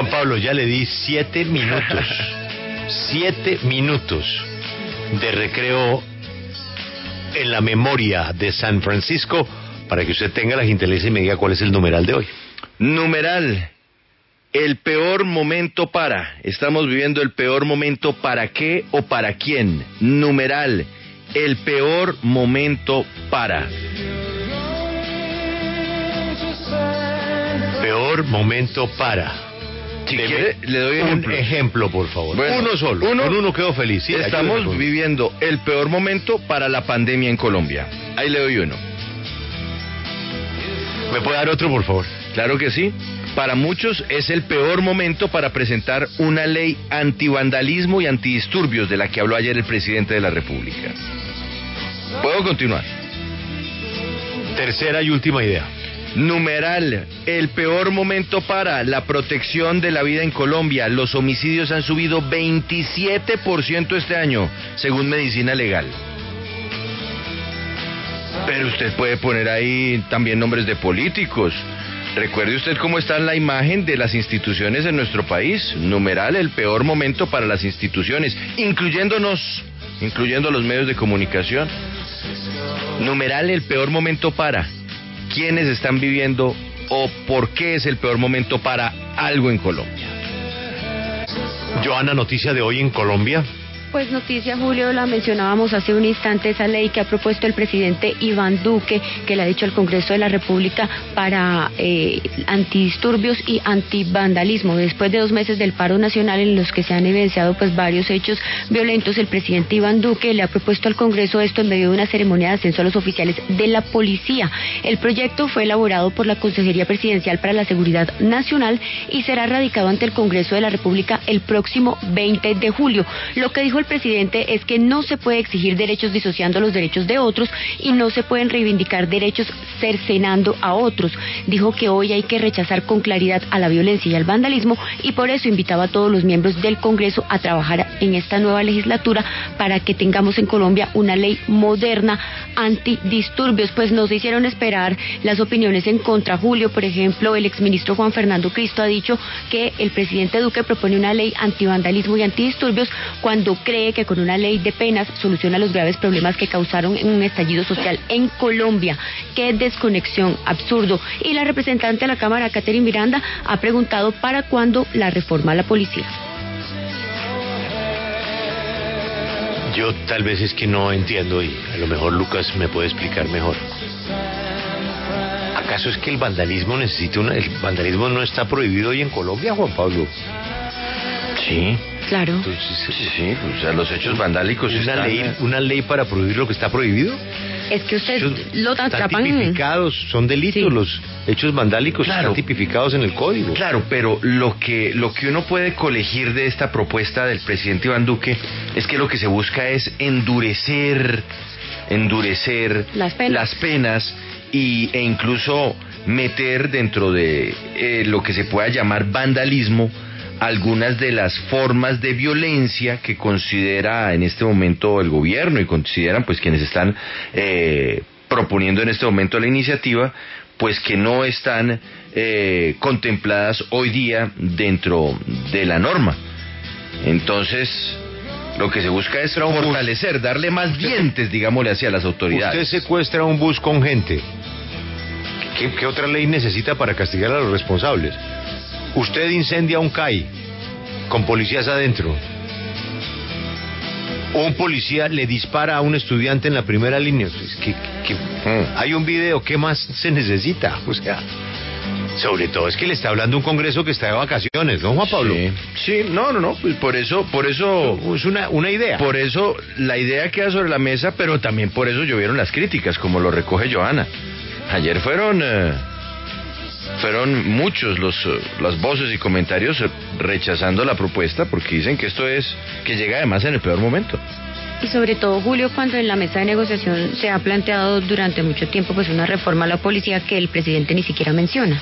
Juan Pablo, ya le di siete minutos. siete minutos de recreo en la memoria de San Francisco para que usted tenga la gentileza y me diga cuál es el numeral de hoy. Numeral. El peor momento para. Estamos viviendo el peor momento para qué o para quién. Numeral. El peor momento para. Peor momento para. Si quiere, le doy un ejemplo, por favor. Bueno, uno solo. uno- Con uno quedo feliz. Sí, Estamos viviendo el peor momento para la pandemia en Colombia. Ahí le doy uno. ¿Me puede dar otro, por favor? Claro que sí. Para muchos es el peor momento para presentar una ley antivandalismo y antidisturbios de la que habló ayer el presidente de la República. ¿Puedo continuar? Tercera y última idea. Numeral, el peor momento para la protección de la vida en Colombia. Los homicidios han subido 27% este año, según Medicina Legal. Pero usted puede poner ahí también nombres de políticos. Recuerde usted cómo está la imagen de las instituciones en nuestro país. Numeral, el peor momento para las instituciones, incluyéndonos, incluyendo los medios de comunicación. Numeral, el peor momento para quiénes están viviendo o por qué es el peor momento para algo en Colombia. Joana, noticia de hoy en Colombia. Pues noticia, Julio, la mencionábamos hace un instante, esa ley que ha propuesto el presidente Iván Duque, que le ha dicho al Congreso de la República para eh, antidisturbios y antivandalismo. Después de dos meses del paro nacional en los que se han evidenciado pues varios hechos violentos, el presidente Iván Duque le ha propuesto al Congreso esto en medio de una ceremonia de ascenso a los oficiales de la policía. El proyecto fue elaborado por la Consejería Presidencial para la Seguridad Nacional y será radicado ante el Congreso de la República el próximo 20 de julio. Lo que dijo el presidente es que no se puede exigir derechos disociando los derechos de otros y no se pueden reivindicar derechos cercenando a otros. Dijo que hoy hay que rechazar con claridad a la violencia y al vandalismo y por eso invitaba a todos los miembros del Congreso a trabajar en esta nueva legislatura para que tengamos en Colombia una ley moderna antidisturbios. Pues nos hicieron esperar las opiniones en contra. Julio, por ejemplo, el exministro Juan Fernando Cristo ha dicho que el presidente Duque propone una ley antivandalismo y antidisturbios cuando cree que con una ley de penas soluciona los graves problemas que causaron un estallido social en Colombia. Qué desconexión, absurdo. Y la representante de la Cámara, Catherine Miranda, ha preguntado para cuándo la reforma a la policía. Yo tal vez es que no entiendo y a lo mejor Lucas me puede explicar mejor. ¿Acaso es que el vandalismo necesita una... El vandalismo no está prohibido hoy en Colombia, Juan Pablo? Sí, Claro. Entonces, sí, sí, o sea, los hechos vandálicos ¿una están... ley, ¿Una ley para prohibir lo que está prohibido? Es que usted Hechos lo están atrapan. tipificados, son delitos, Sí. los hechos vandálicos Claro. están tipificados en el código. Claro, pero lo que, lo que uno puede colegir de esta propuesta del presidente Iván Duque es que lo que se busca es endurecer, endurecer Las penas. las penas y, e incluso meter dentro de eh, lo que se pueda llamar vandalismo algunas de las formas de violencia que considera en este momento el gobierno y consideran pues quienes están eh, proponiendo en este momento la iniciativa pues que no están eh, contempladas hoy día dentro de la norma. Entonces, lo que se busca es bus. fortalecer, darle más dientes, digámosle así, a las autoridades. Usted secuestra un bus con gente. ¿Qué, qué otra ley necesita para castigar a los responsables? Usted incendia un CAI con policías adentro. Un policía le dispara a un estudiante en la primera línea. Es que, que- Mm. hay un video, ¿qué más se necesita? O sea, sobre todo es que le está hablando un congreso que está de vacaciones, ¿no, Juan Pablo? Sí, sí, no, no, no, pues por eso, por eso, Es una, una idea. por eso la idea queda sobre la mesa, pero también por eso llovieron las críticas, como lo recoge Joana. Ayer fueron, eh, fueron muchos los, eh, las voces y comentarios eh, rechazando la propuesta porque dicen que esto es, que llega además en el peor momento. Y sobre todo, Julio, cuando en la mesa de negociación se ha planteado durante mucho tiempo pues una reforma a la policía que el presidente ni siquiera menciona.